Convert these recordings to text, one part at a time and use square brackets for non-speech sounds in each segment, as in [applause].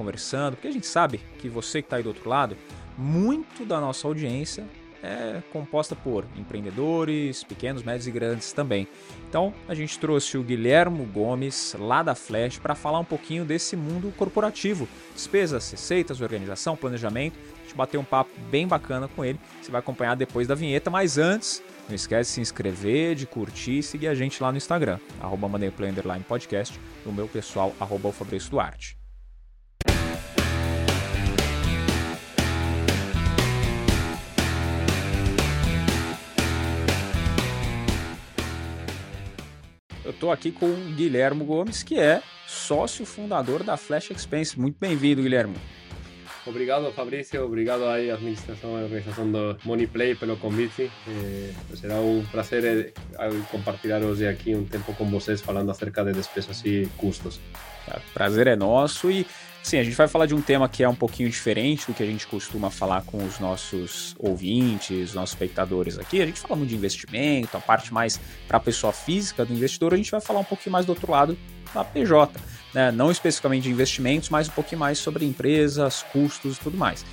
conversando, porque a gente sabe que você que está aí do outro lado, muito da nossa audiência é composta por empreendedores, pequenos, médios e grandes também. Então, a gente trouxe o Guilhermo Gomes, lá da Flash, para falar um pouquinho desse mundo corporativo: despesas, receitas, organização, planejamento. A gente bateu um papo bem bacana com ele. Você vai acompanhar depois da vinheta, mas antes, não esquece de se inscrever, de curtir e seguir a gente lá no Instagram, arroba Podcast, e o meu pessoal, arroba Fabrício Duarte. Estou aqui com o Guilhermo Gomes, que é sócio fundador da Flash Expense. Muito bem-vindo, Guilhermo. Obrigado, Fabrício. Obrigado à administração e organização do Moneyplay pelo convite. Eh, será um prazer eh, compartilhar hoje aqui um tempo com vocês falando acerca de despesas e custos. Prazer é nosso e sim, a gente vai falar de um tema que é um pouquinho diferente do que a gente costuma falar com os nossos ouvintes, nossos espectadores aqui. A gente fala muito de investimento, a parte mais para a pessoa física do investidor, a gente vai falar um pouquinho mais do outro lado da PJ, né? não especificamente de investimentos, mas um pouquinho mais sobre empresas, custos e tudo mais.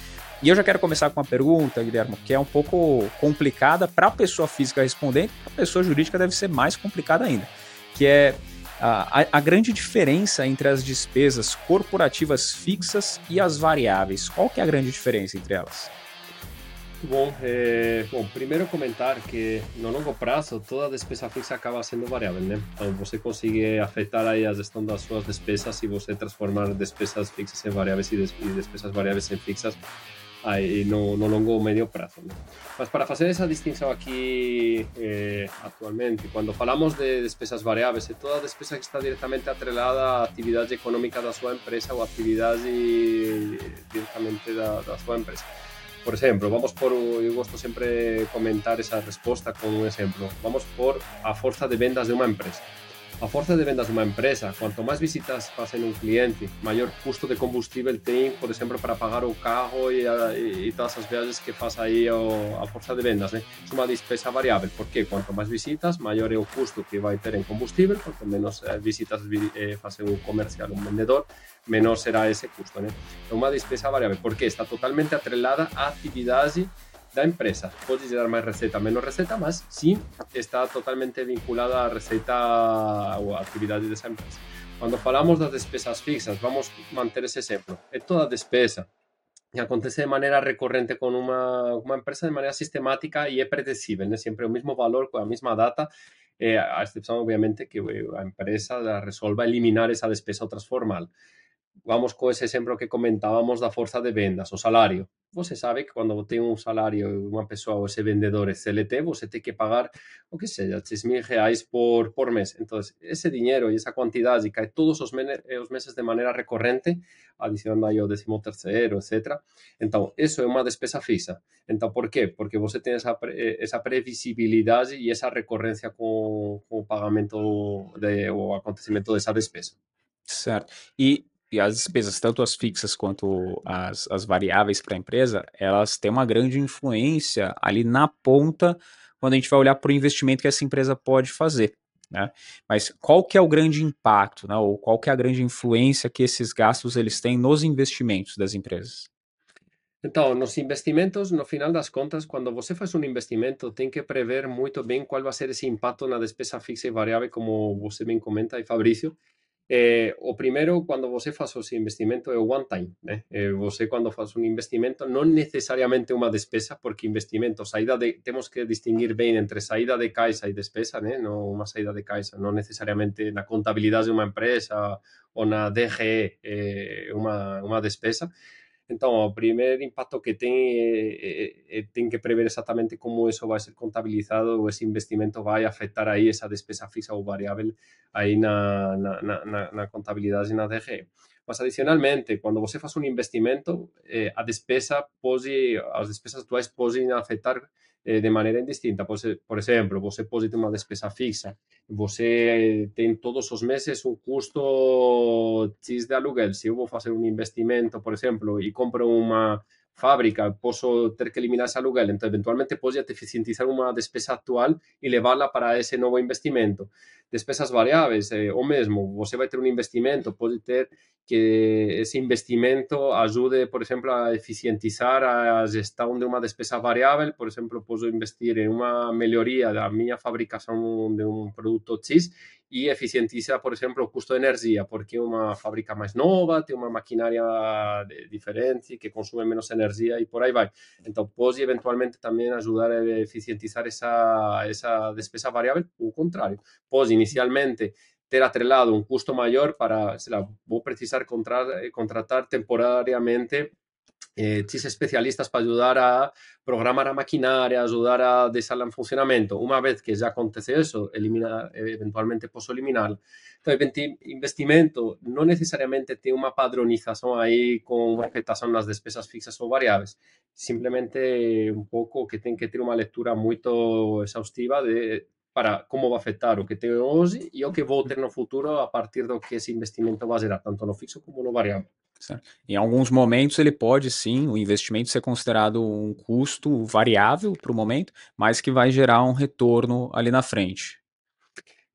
E eu já quero começar com uma pergunta, Guilherme, que é um pouco complicada para a pessoa física responder, a pessoa jurídica deve ser mais complicada ainda, que é a, a, grande diferença entre as despesas corporativas fixas e as variáveis. Qual que é a grande diferença entre elas? Bom, é, bom, primeiro comentar que no longo prazo toda despesa fixa acaba sendo variável, né? Então você consegue afetar aí a gestão das suas despesas e você transformar despesas fixas em variáveis e, des despesas variáveis em fixas no, no longo ou médio prazo. Né? Mas para fazer essa distinção aqui eh, atualmente, quando falamos de despesas variáveis, é toda despesa que está diretamente atrelada à atividade econômica da sua empresa ou atividade diretamente da, da sua empresa. Por exemplo, vamos por, eu gosto sempre comentar essa resposta com um exemplo. Vamos por a força de vendas de uma empresa. A força de vendas de uma empresa, quanto mais visitas fazem um cliente, maior custo de combustível tem, por exemplo, para pagar o carro e, todas as viagens que faz aí o, a força de vendas. Né? É uma despesa variável, porque quanto mais visitas, maior é o custo que vai ter em combustível, quanto menos eh, visitas eh, fazem um comercial, um vendedor, menor será esse custo. Né? É uma despesa variável, porque está totalmente atrelada à atividade da empresa. Pode gerar mais receita, menos receita, mas sim está totalmente vinculada à receita ou à atividade dessa empresa. Quando falamos das despesas fixas, vamos manter esse exemplo. É toda despesa que acontece de maneira recorrente com uma, uma empresa de maneira sistemática e é predecível, né? sempre o valor, com a mesma data, eh, a exceção, obviamente, que a empresa resolva eliminar essa despesa ou transformá-la. Vamos com esse exemplo que comentávamos da força de vendas, o salário. Você sabe que quando tem um salário, uma pessoa esse vendedor é CLT, você tem que pagar, o que seja, 6 mil reais por, por mês. Então, esse dinheiro e essa quantidade cai todos os, os meses de maneira recorrente, adicionando aí o décimo terceiro, etc. Então, isso é uma despesa fixa. Então, por quê? Porque você tem essa, essa previsibilidade e essa recorrência com, com o pagamento de, o despesa. Certo. E e as despesas, tanto as fixas quanto as, as variáveis para a empresa, elas têm uma grande influência ali na ponta quando a gente vai olhar para o investimento que essa empresa pode fazer. Né? Mas qual que é o grande impacto, né? ou qual que é a grande influência que esses gastos eles têm nos investimentos das empresas? Então, nos investimentos, no final das contas, quando você faz um investimento, tem que prever muito bem qual vai ser esse impacto na despesa fixa e variável, como você bem comenta, e Fabrício, Eh, o primeiro, quando você faz o seu investimento, é o one time. Né? Eh, você, quando um investimento, não necessariamente uma despesa, porque investimento, saída de, temos que distinguir bem entre saída de caixa e despesa, né? não uma saída de caixa, não necessariamente na contabilidade de uma empresa ou na DGE é uma despesa. Então, o primeiro impacto que tem é, é, tem que prever exatamente como isso vai ser contabilizado ou esse investimento vai afetar aí essa despesa fixa ou variável aí na, na, na, na contabilidade DG. Mas, adicionalmente, quando você faz um investimento, eh, a despesa pode, as despesas atuais podem afetar eh, de maneira indistinta. Por, exemplo, você pode uma despesa fixa, você tem todos os meses um custo X de aluguel. Se eu vou fazer um investimento, por exemplo, e compro uma fábrica, posso ter que eliminar esse aluguel. Então, eventualmente, pode eficientizar uma despesa atual e levá-la para esse novo investimento. Despesas variáveis, eh, ou mesmo você vai ter um investimento, pode ter que esse investimento ajude, por exemplo, a eficientizar a gestão de uma despesa variável. Por exemplo, posso investir em uma melhoria da minha fabricação de um produto X e eficientiza, por exemplo, o custo de energia, porque uma fábrica mais nova, tem uma maquinária diferente, que consome menos energia e por aí vai. Então, pode eventualmente também ajudar a eficientizar essa, essa despesa variável, o contrário. Pode inicialmente ter atrelado un custo mayor para, se la, voy a precisar contratar, eh, contratar temporariamente eh, especialistas para ayudar a programar a maquinaria, ayudar a dejarla en funcionamiento. Una vez que ya acontece eso, eventualmente puedo eliminar. Entonces, investimento no necesariamente tiene una padronización ahí con respecto a las despesas fixas o variables. Simplemente un poco que tiene que tener una lectura muy exhaustiva de para como vai afetar o que tenho hoje e o que vou ter no futuro a partir do que esse investimento vai gerar, tanto no fixo como no variável. Certo. Em alguns momentos ele pode sim, o investimento ser considerado um custo variável para o momento, mas que vai gerar um retorno ali na frente.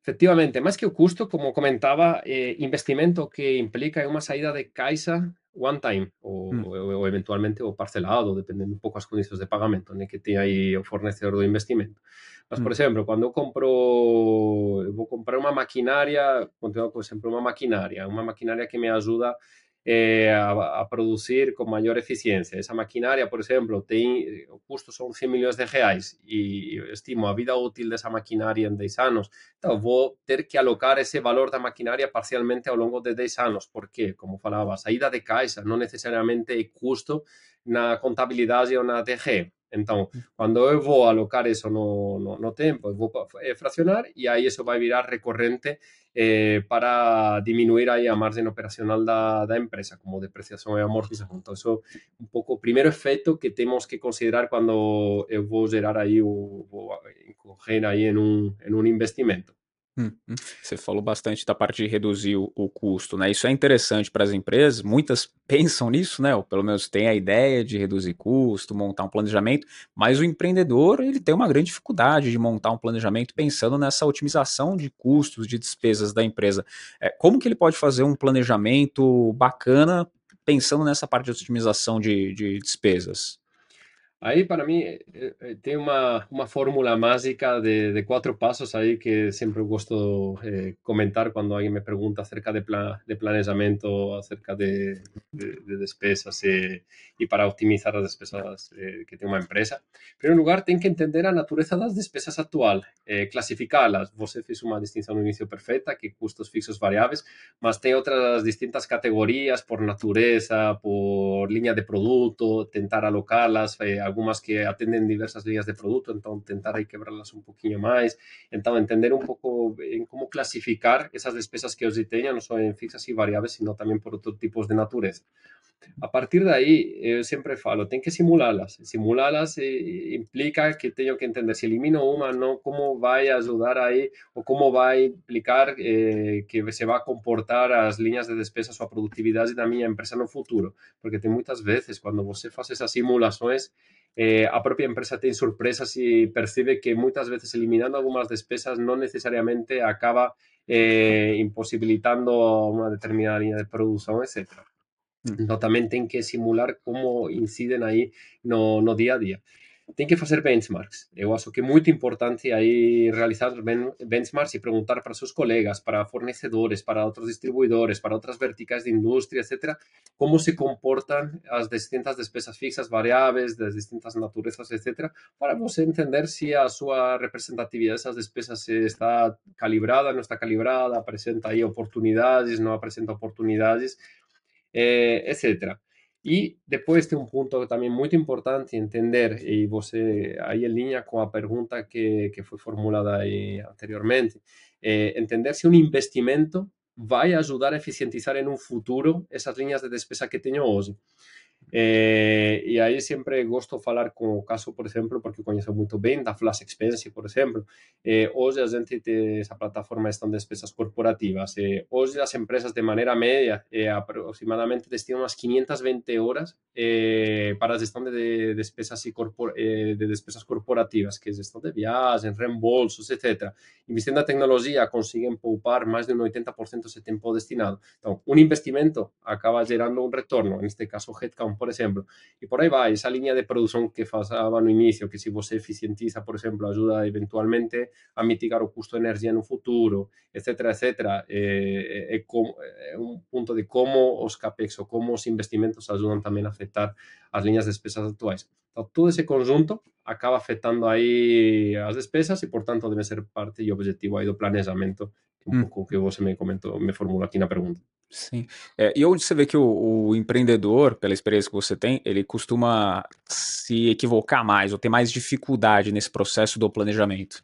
Efectivamente, mais que o custo, como comentava, eh, investimento que implica uma saída de caixa one time ou, mm. ou eventualmente o parcelado, dependendo un pouco as condicións de pagamento né, que ten aí o fornecedor do investimento. Mas, mm. por exemplo, cando eu compro, eu vou comprar unha maquinaria, continuo, por exemplo, unha maquinaria, unha maquinaria que me ajuda a eh, a, a, producir con maior eficiencia. Esa maquinaria, por exemplo, ten, o custo son 100 millóns de reais e estimo a vida útil desa maquinaria en 10 anos. Então, vou ter que alocar ese valor da maquinaria parcialmente ao longo de 10 anos, porque, como falaba, saída de caixa non necesariamente é custo na contabilidade ou na DG. Então, quando eu vou alocar isso no, no, no tempo, eu vou fraccionar e aí isso vai virar recorrente eh, para diminuir aí a margem operacional da, da empresa, como depreciação e amortização. Então, isso é um pouco o primeiro efeito que temos que considerar quando eu vou gerar aí, o, vou incorrer aí em um, em um investimento. Hum, hum. Você falou bastante da parte de reduzir o, o custo, né? Isso é interessante para as empresas, muitas [laughs] pensam nisso, né? Ou pelo menos têm a ideia de reduzir custo, montar um planejamento, mas o empreendedor ele tem uma grande dificuldade de montar um planejamento pensando nessa otimização de custos, de despesas da empresa. É, como que ele pode fazer um planejamento bacana pensando nessa parte de otimização de, de despesas? Aí, para mim, tem uma, uma fórmula mágica de, de quatro passos aí que sempre gosto de comentar quando alguém me pergunta acerca de, plan, de planejamento, acerca de, de, de despesas e, e, para otimizar as despesas eh, que tem uma empresa. Em primeiro lugar, tem que entender a natureza das despesas atual, eh, classificá-las. Você fez uma distinção no início perfeita, que custos fixos variáveis, mas tem outras distintas categorias por natureza, por linha de produto, tentar alocá-las, eh, algunas que atenden diversas líneas de producto, entonces intentar ahí quebrarlas un poquito más, entonces entender un poco en clasificar esas despesas que os teñan, no solo en fixas y variables, sino también por otros tipos de naturaleza. A partir de ahí, yo siempre falo, tengo que simularlas. Simularlas eh, implica que tengo que entender si elimino una, no cómo va a ayudar ahí o cómo va a implicar eh, que se va a comportar las líneas de despesas o a productividad de mi empresa el futuro. Porque muchas veces cuando você faz esas simulaciones, eh, a propia empresa tiene sorpresas y percibe que muchas veces eliminando algunas despesas no necesariamente acaba imposibilitando una determinada línea de producción, etcétera. Mm. No también tienen que simular cómo inciden ahí no, no día a día. Tienen que hacer benchmarks. Eu acho que es muy importante ahí realizar benchmarks y preguntar para sus colegas, para fornecedores, para otros distribuidores, para otras verticales de industria, etcétera, cómo se comportan las distintas despesas fixas, variables, de distintas naturalezas, etcétera, para você entender si a su representatividad de esas despesas está calibrada, no está calibrada, presenta ahí oportunidades, no presenta oportunidades, eh, etc. E depois tem um ponto também muito importante entender, e você aí em linha com a pergunta que, que foi formulada aí anteriormente, é entender se um investimento vai ajudar a eficientizar em um futuro essas linhas de despesa que tenho hoje. Eh, e aí sempre gosto de falar com o caso, por exemplo, porque conheço muito bem da Flash Expense, por exemplo. Eh, hoje a gente tem essa plataforma de despesas corporativas. Eh, hoje as empresas, de maneira média, eh, aproximadamente destinam umas 520 horas eh, para a gestão de despesas, e corpor, eh, de despesas corporativas, que é gestão de viagens, reembolsos, etc. Investindo na tecnologia, conseguem poupar mais de um 80% desse tempo destinado. Então, um investimento acaba gerando um retorno, neste caso, headcount por exemplo. E por aí vai, essa linha de produção que falava no início, que se você eficientiza, por exemplo, ajuda eventualmente a mitigar o custo de energia no futuro, etc, etc. É, é, é um ponto de como os CAPEX ou como os investimentos ajudam também a afetar as linhas de despesas atuais. Então, todo esse conjunto acaba afetando aí as despesas e, portanto, deve ser parte e objetivo aí do planejamento, que é um pouco que você me comentou, me formulou aqui na pergunta. Sim. É, e onde você vê que o, o, empreendedor, pela experiência que você tem, ele costuma se equivocar mais ou ter mais dificuldade nesse processo do planejamento?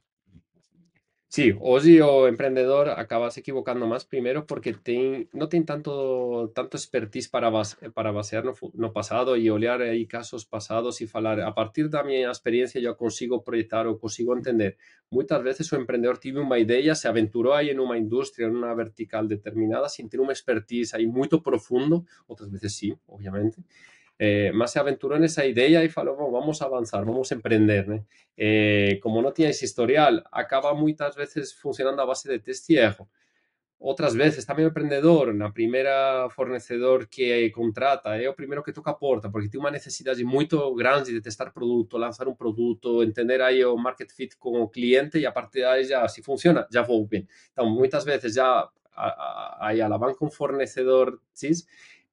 Sí, hoy o emprendedor acaba se equivocando más primero porque ten, no tiene tanto, tanto expertise para, base, para basear no, no pasado y olear ahí casos pasados y falar. A partir de mi experiencia yo consigo proyectar o consigo entender. Muchas veces o emprendedor tiene una idea, se aventuró ahí en una industria, en una vertical determinada, sin tener una expertise ahí muy profundo, otras veces sí, obviamente, eh, más se aventuró en esa idea y falou, vamos a avanzar, vamos a emprender. Eh, como no tienes historial, acaba muchas veces funcionando a base de test y erro. Outras vezes, tamén o emprendedor, na primeira fornecedor que contrata, é o primeiro que toca a porta, porque tem unha necesidade moito grande de testar produto, lanzar un produto, entender aí o market fit con o cliente e a partir de aí já, se funciona, já vou ben. Então, muitas vezes já aí alavanca un fornecedor X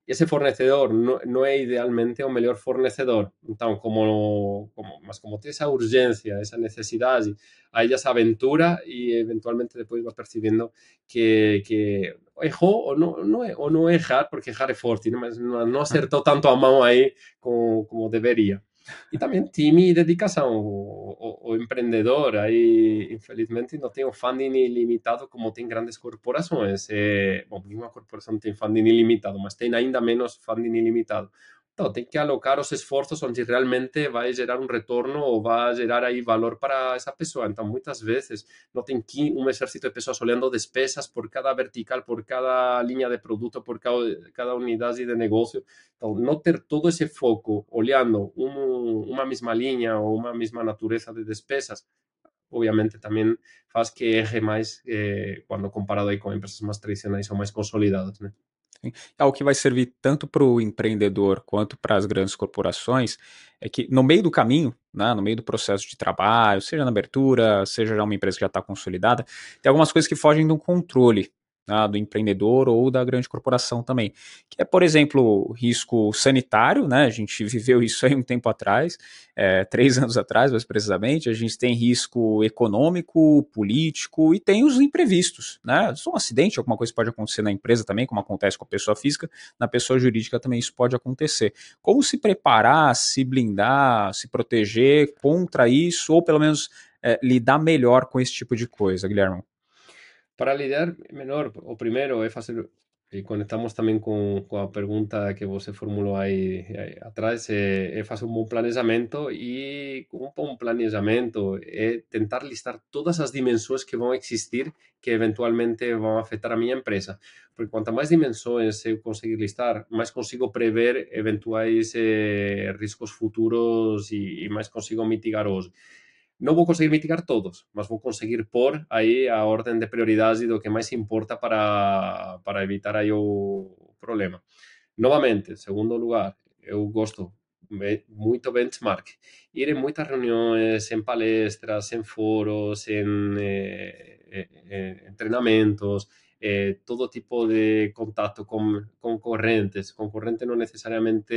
ese fornecedor no, no é idealmente o mellor fornecedor. Então, como, como, mas como tem esa urgencia, esa necesidade, aí já se aventura e eventualmente depois vai percebendo que, que errou ou não, não, é, ou não errar, porque errar é forte, mas não acertou tanto a mão aí como, como deveria. E tamén time e dedicación. O, o, o emprendedor aí, infelizmente, non ten o funding ilimitado como ten grandes corporações. É, eh, bom, nenhuma corporação tem funding ilimitado, mas tem ainda menos funding ilimitado. Então, tem que alocar os esforços onde realmente vai gerar um retorno ou vai gerar aí valor para essa pessoa. Então, muitas vezes, não tem que um exército de pessoas olhando despesas por cada vertical, por cada linha de produto, por cada, unidade de negócio. Então, não ter todo esse foco olhando um, uma mesma linha ou uma mesma natureza de despesas, obviamente também faz que erre mais eh, comparado aí com empresas mais tradicionais ou mais consolidadas? É o que vai servir tanto para o empreendedor quanto para as grandes corporações é que no meio do caminho, né, no meio do processo de trabalho, seja na abertura, seja já uma empresa que já está consolidada, tem algumas coisas que fogem do controle né, do empreendedor ou da grande corporação também. Que é, por exemplo, risco sanitário, né? A gente [laughs] viveu isso aí um tempo atrás, é, três [laughs] anos atrás, mais precisamente. A gente tem risco econômico, político e tem os imprevistos, né? Só um acidente, alguma coisa pode acontecer na empresa também, como acontece com a pessoa física, na pessoa jurídica também isso pode acontecer. Como se preparar, se blindar, se proteger contra isso, ou pelo menos é, lidar melhor com esse tipo de coisa, Guilherme? Para lidiar menor, o primeiro é fazer e conectamos tamén con, coa pregunta que você formulou aí, aí atrás, é, é facer un bon planejamento e un bon planejamento é tentar listar todas as dimensões que vão existir que eventualmente vão afetar a minha empresa. Porque quanto mais dimensões eu conseguir listar, mais consigo prever eventuais eh, riscos futuros e, e consigo mitigar non vou conseguir mitigar todos, mas vou conseguir pôr aí a orden de prioridade do que máis importa para, para evitar aí o problema. Novamente, segundo lugar, eu gosto moito benchmark. Ir en moitas reunións, en palestras, en foros, en eh, eh, eh, todo tipo de contacto con concorrentes. Concorrente non necesariamente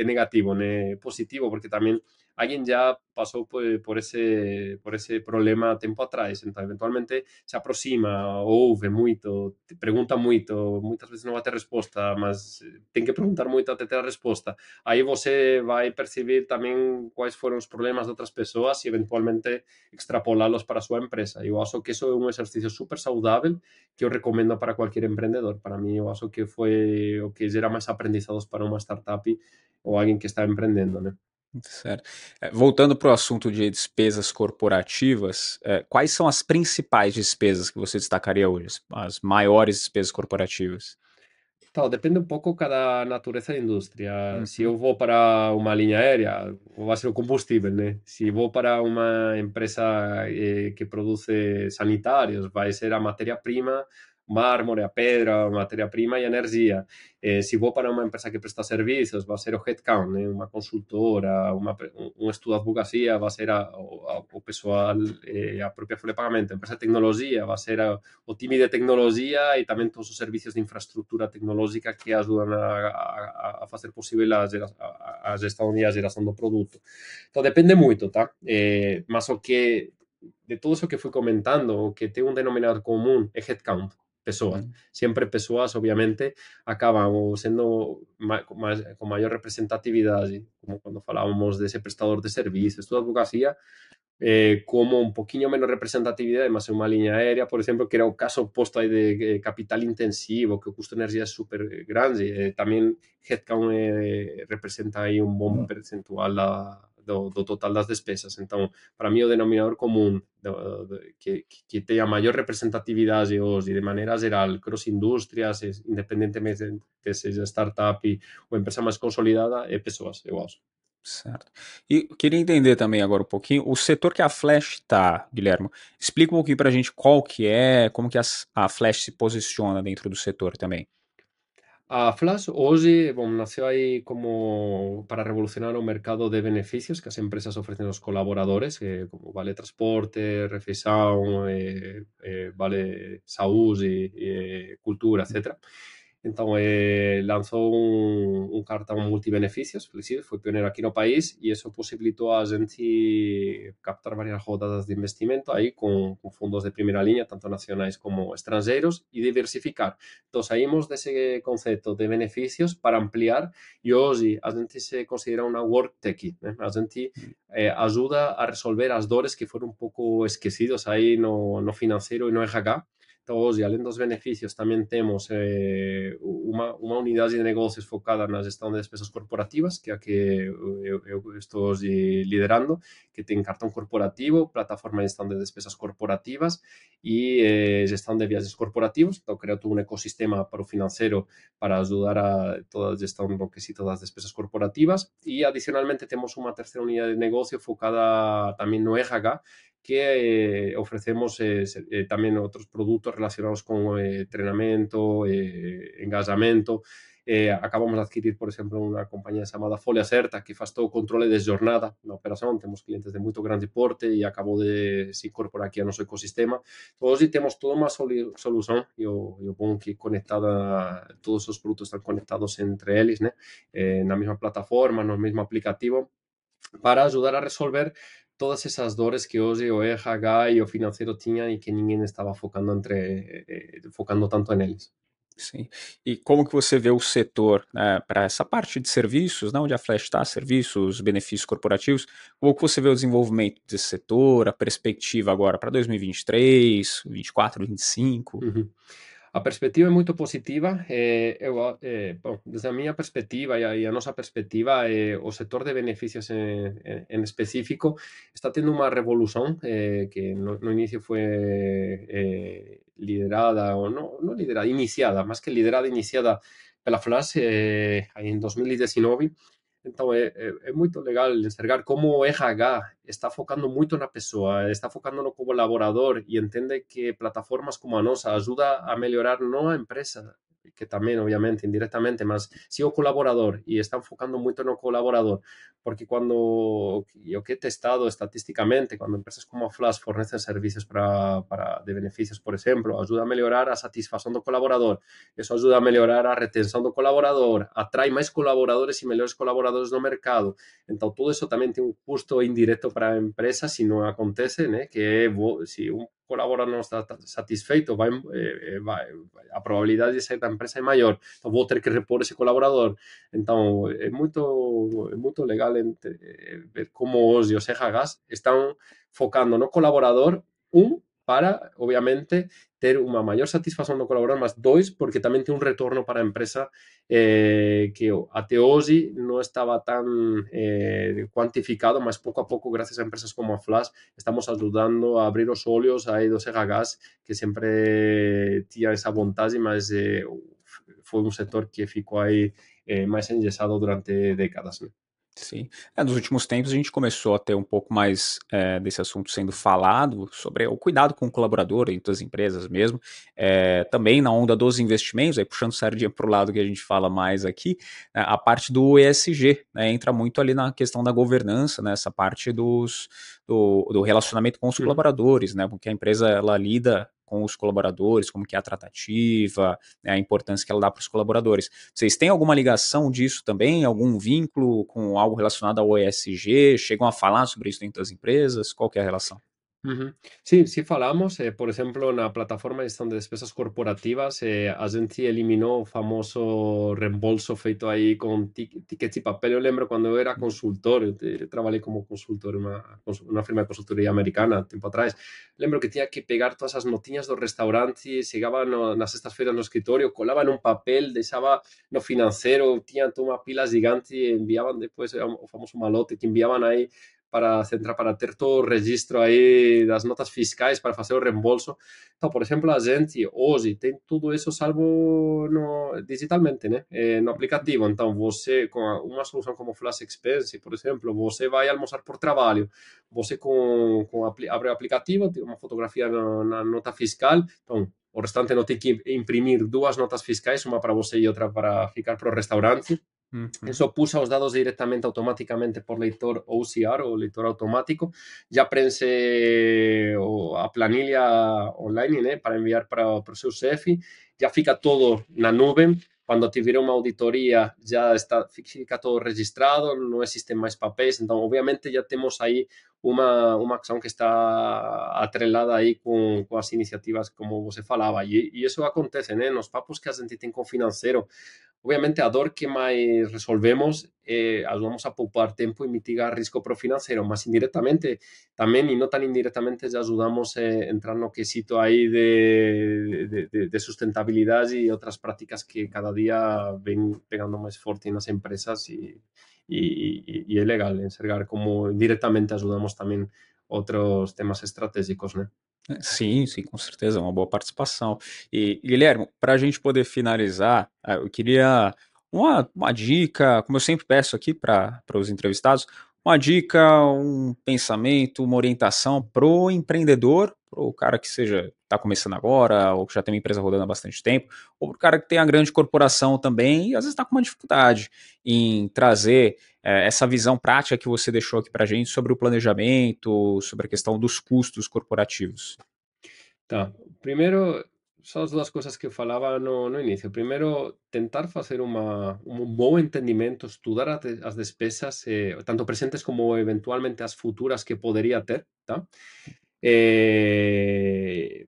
é negativo, é positivo, porque tamén alguien ya pasó por, ese, por ese problema tiempo atrás, entonces eventualmente se aproxima, ouve mucho, te pregunta mucho, muchas veces no va a tener respuesta, mas tiene que preguntar mucho a tener respuesta. Ahí você va a percibir también cuáles fueron los problemas de otras personas y eventualmente extrapolarlos para su empresa. Yo acho que eso es un ejercicio súper saludable que yo recomiendo para cualquier emprendedor. Para mí, yo acho que fue o que era más aprendizados para uma startup ou alguém que está empreendendo, né? Certo. É, voltando para o assunto de despesas corporativas, é, quais são as principais despesas que você destacaria hoje, as maiores despesas corporativas? Então, depende um pouco cada natureza da indústria. Uhum. Se eu vou para uma linha aérea, vai ser o combustível, né? Se vou para uma empresa eh, que produz sanitários, vai ser a matéria-prima mármore, a pedra, materia prima y energía. Eh, si voy para una empresa que presta servicios, va a ser o headcount, eh, una consultora, una, un estudio de advocacia, va a ser a, a, o pessoal, eh, a propia folha de pagamento. Empresa de tecnología, va a ser a, o time de tecnología y también todos os servicios de infraestructura tecnológica que ayudan a, a, facer posible a, a, gestão e a geração do produto. Então, depende moito, tá? Eh, mas o que de todo eso que fui comentando, que tiene un denominador común é headcount personas. Siempre personas, obviamente, acaban siendo con mayor representatividad, como cuando hablábamos de ese prestador de servicios, toda advocacia, eh, como un poquito menos representatividad, además en una línea aérea, por ejemplo, que era un caso opuesto ahí de, capital intensivo, que el costo de energía es súper grande. Eh, también Headcount eh, representa ahí un buen percentual a, do, do total das despesas. Entón, para mí o denominador común do, do, que, que teña maior representatividade hoxe de maneira geral cross industrias, independentemente de seja startup ou empresa máis consolidada, é pessoas, eu acho. Certo. E queria entender também agora um pouquinho o setor que a Flash está, Guilherme. Explica um pouquinho para a gente qual que é, como que a, a Flash se posiciona dentro do setor também. A Flash hoy nació ahí como para revolucionar un mercado de beneficios que las empresas ofrecen a los colaboradores, eh, como Vale Transporte, Refeição, eh, eh, Vale Saúde, y Cultura, etc. Entonces eh, lanzó un, un cartón multibeneficios, fue pionero aquí en el país y eso posibilitó a gente captar varias rodadas de investimento ahí con, fondos de primera línea, tanto nacionales como extranjeros, y diversificar. Entonces, saímos de ese concepto de beneficios para ampliar y hoy a gente se considera una work techie. ¿eh? A gente eh, ayuda a resolver las dores que fueron un poco esquecidos ahí no, no financiero y no RH y além dos beneficios también tenemos eh, una unidad de negocios focada en la gestión de despesas corporativas que que estoy liderando que tiene cartón corporativo, plataforma de gestión de despesas corporativas y eh, de viajes corporativos. Entonces, creo un ecosistema para financiero para ayudar a toda la gestión lo que sí todas las despesas corporativas y adicionalmente tenemos una tercera unidad de negocio focada también en RH que eh, ofrecemos eh, eh, también otros productos relacionados con entrenamiento, engasamiento. acabamos de adquirir, por ejemplo, una compañía llamada Folia Certa que hace todo control de jornada na operación. Tenemos clientes de muy grande porte y acabo de se incorporar aquí a nuestro ecosistema. Hoy tenemos toda una solución, yo pongo que conectada, todos esos productos están conectados entre ellos, en la misma plataforma, en el mismo aplicativo, para ayudar a resolver todas esas dores que hoy o EHH y o financiero tinha y que ninguém estaba focando entre eh, focando tanto neles. Sim. E como que você vê o setor né, para essa parte de serviços, né, onde a Flash está, serviços, benefícios corporativos, como que você vê o desenvolvimento desse setor, a perspectiva agora para 2023, 2024, 2025? Uhum. A perspectiva é muito positiva. Eh, eu, eh, bom, desde a minha perspectiva e a, e a nosa perspectiva, eh, o sector de beneficios en, en, específico está tendo unha revolución eh, que no, no inicio foi eh, liderada, ou non, non liderada, iniciada, máis que liderada, iniciada pela Flash eh, en 2019 Então é, é, é, muito legal enxergar como o RH está focando muito na pessoa, está focando no colaborador e entende que plataformas como a nossa ajuda a melhorar não a empresa, que también obviamente indirectamente, más si o colaborador y está enfocando en el colaborador, porque cuando yo he testado estadísticamente, cuando empresas como Flash fornecen servicios para, para, de beneficios, por ejemplo, ayuda a mejorar a satisfacción del colaborador, eso ayuda a mejorar a retención del colaborador, atrae más colaboradores y mejores colaboradores no mercado, entonces todo eso también tiene un costo indirecto para la empresa si no acontece, ¿eh? que si un colaborador no está satisfeito, va, eh, va, a probabilidad de ser la empresa é maior. Então, vou ter que repor ese colaborador. Então, é muito, é muito legal entre, ver como os e os EHGs estão focando no colaborador, um, para, obviamente, ter uma maior satisfação do colaborador, mas dois, porque também tem um retorno para a empresa eh, que até hoje não estava tão eh, quantificado, mas pouco a pouco, graças a empresas como a Flash, estamos ajudando a abrir os olhos aí dos EHGs, que sempre tinha essa vantagem, mas eh, foi um setor que ficou aí mais engessado durante décadas. Sim. É, nos últimos tempos a gente começou a ter um pouco mais é, desse assunto sendo falado sobre o cuidado com o colaborador entre as empresas mesmo. É, também na onda dos investimentos, aí puxando sardinha para o lado que a gente fala mais aqui, né, a parte do ESG né, entra muito ali na questão da governança, né, essa parte dos, do, do relacionamento com os colaboradores, né, porque a empresa ela lida com os colaboradores, como que é a tratativa, né, a importância que ela dá para os colaboradores. Vocês têm alguma ligação disso também? Algum vínculo com algo relacionado ao ESG? Chegam a falar sobre isso dentro das empresas? Qual é a relação? Sí, sí falamos, eh, por ejemplo, en la plataforma de gestión de despesas corporativas, eh, Agenti eliminó famoso reembolso feito ahí con tickets y papel. Yo lembro cuando era consultor, yo trabajé como consultor en una, firma de consultoría americana tiempo atrás, lembro que tenía que pegar todas esas notiñas dos restaurantes, llegaban las estas feiras no escritorio, colaban un papel, deixaba no financiero, tenían todas pilas gigantes y enviaban después, o famoso malote, que enviaban ahí para centrar, para ter todo o registro aí das notas fiscais para fazer o reembolso. Então, por exemplo, a gente hoje tem tudo isso salvo no, digitalmente, né? É, no aplicativo. Então, você, com uma solução como Flash Expense, por exemplo, você vai almoçar por trabalho, você com, com abre o aplicativo, tem uma fotografia na, na nota fiscal, então o restante não tem que imprimir duas notas fiscais, uma para você e outra para ficar para o restaurante. Eso puso los datos directamente automáticamente por lector OCR o lector automático. Ya prense a planilla online para enviar para, para o seu Ya fica todo na nube. Cuando tiver una auditoría ya está, fica todo registrado, no existen más papéis. Entonces, obviamente, ya tenemos ahí una, acción que está atrelada ahí con, con las iniciativas como você falaba. Y, y eso acontece, ¿eh? Los papos que a gente tem com financeiro, obviamente a dor que mais resolvemos eh, ayudamos a poupar tiempo y mitigar riesgo pro financeiro, mas indirectamente también y no tan indirectamente ya ayudamos a eh, entrar no quesito ahí de, de, de, sustentabilidad y otras prácticas que cada día ven pegando más fuerte en las empresas y, y, y, es legal como indiretamente ajudamos também outros temas estratégicos? Sim, sim, com certeza, uma boa participação. E, Guilherme, para a gente poder finalizar, ah, eu queria uma, uma dica, como eu sempre peço aqui para os entrevistados, uma dica, um pensamento, uma orientação pro empreendedor, pro cara que seja está começando agora, ou que já tem uma empresa rodando há bastante tempo, ou pro cara que tem a grande corporação também e às vezes está com uma dificuldade em trazer é, essa visão prática que você deixou aqui para a gente sobre o planejamento, sobre a questão dos custos corporativos. Tá. Primeiro, são as duas coisas que eu falava no, no início. Primeiro, tentar fazer uma, um bom entendimento, estudar as despesas, eh, tanto presentes como eventualmente as futuras que poderia ter, tá? Eh,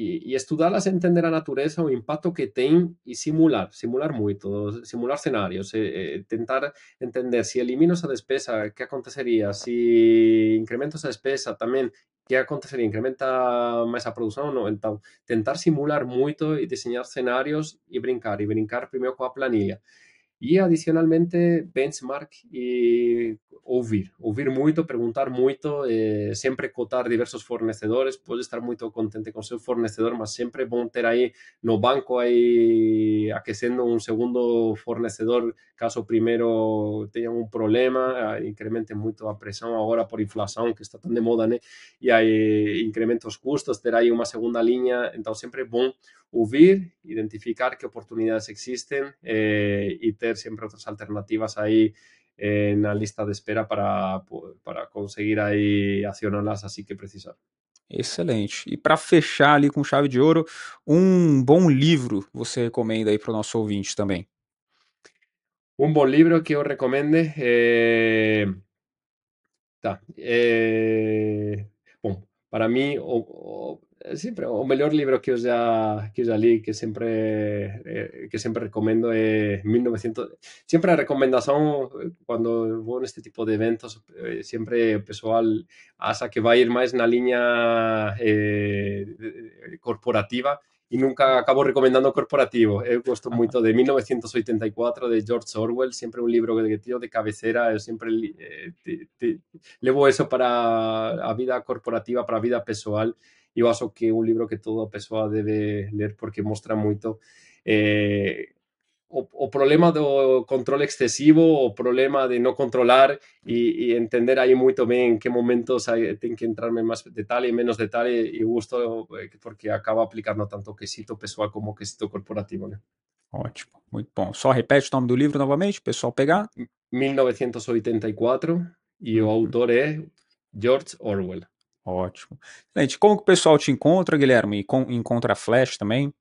y, y, estudarlas, entender a natureza, o impacto que tienen y simular, simular mucho, simular escenarios, eh, eh, tentar entender si elimino esa despesa, qué acontecería, si incremento esa despesa también, qué acontecería, incrementa más a producción o no. Entonces, tentar simular mucho y diseñar escenarios y brincar, y brincar primero con la planilla. E, adicionalmente, benchmark e ouvir. Ouvir muito, perguntar muito, eh, cotar diversos fornecedores. Pode estar muito contente com seu fornecedor, mas sempre bom ter aí no banco aí aquecendo um segundo fornecedor caso o primeiro tenha um problema, incremente muito a pressão agora por inflação, que está tão de moda, né? E aí incrementa os custos, ter aí uma segunda linha. Então, sempre bom ouvir, identificar que oportunidades existen eh, e sempre outras alternativas aí eh, na lista de espera para, para conseguir aí acioná-las assim que precisar. Excelente. E para fechar ali com chave de ouro, um bom livro você recomenda aí para o nosso ouvinte também? Um bom livro que eu recomende é... Tá. É... Bom, para mim, o, o, sempre o melhor livro que eu já que eu já li, que sempre eh, que sempre recomendo é 1900. Sempre a recomendação quando vou neste tipo de eventos, eh, sempre o pessoal acha que vai ir mais na linha eh, corporativa e nunca acabo recomendando corporativo. Eu gosto muito de 1984 de George Orwell, sempre um livro que tiro de cabeceira, eu sempre eh, te, te, levo isso para a vida corporativa, para a vida pessoal. E eu acho que é um livro que toda pessoa deve ler porque mostra muito eh, o, o, problema do controle excesivo, o problema de não controlar e, e entender aí muito bem em que momentos hay, tem que entrar em mais detalhe, menos detalhe, e gosto porque acaba aplicando tanto quesito pessoal como quesito corporativo. Né? Ótimo, muito bom. Só repete o nome do livro novamente, pessoal pegar. 1984 e o autor é George Orwell. Ótimo. Gente, como que o pessoal te encontra, Guilherme? E encontra a Flash também?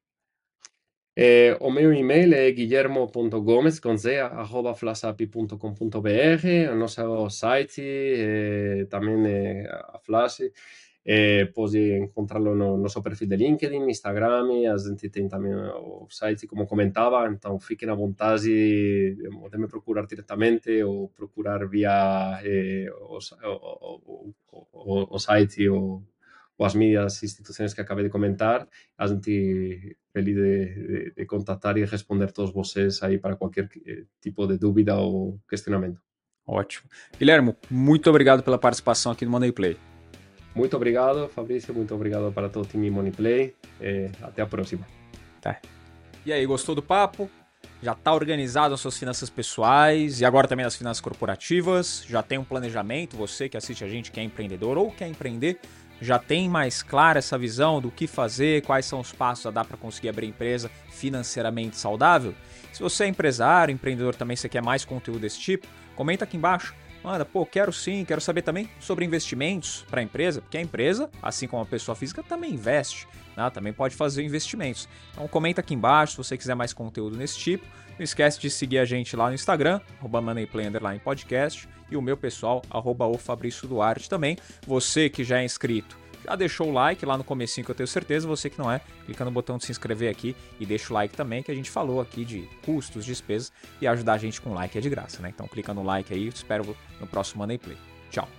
Eh, o meu e-mail é guillermo.gomes, com z, arroba flashapi.com.br, o nosso site eh, também é a Flash, eh, pode encontrá-lo no nosso perfil de LinkedIn, Instagram, a gente tem também o site, como comentava, então fiquem à vontade de, me procurar diretamente ou procurar via eh, o, o, o, o, site ou as mídias instituições que acabei de comentar, a gente feliz de, de, de contactar e responder todos vocês aí para qualquer eh, tipo de dúvida ou questionamento. Ótimo. Guilherme, muito obrigado pela participação aqui no Money Play. Muito obrigado, Fabrício. Muito obrigado para todo o time Money Play. É, até a próxima. Tá. E aí, gostou do papo? Já está organizado as suas finanças pessoais e agora também as finanças corporativas? Já tem um planejamento? Você que assiste a gente, que é empreendedor ou quer empreender? já tem mais clara essa visão do que fazer, quais são os passos a dar para conseguir abrir empresa financeiramente saudável? Se você é empresário, empreendedor também, você quer mais conteúdo desse tipo, comenta aqui embaixo. Manda, pô, quero sim, quero saber também sobre investimentos para a empresa, porque a empresa, assim como a pessoa física, também investe, né? também pode fazer investimentos. Então comenta aqui embaixo se você quiser mais conteúdo nesse tipo. Não esquece de seguir a gente lá no Instagram, podcast e o meu pessoal, arroba o Fabrício Duarte também. Você que já é inscrito, já deixou o like lá no comecinho que eu tenho certeza, você que não é, clica no botão de se inscrever aqui e deixa o like também, que a gente falou aqui de custos, despesas e ajudar a gente com like é de graça, né? Então clica no like aí, espero no próximo Money Play. Tchau!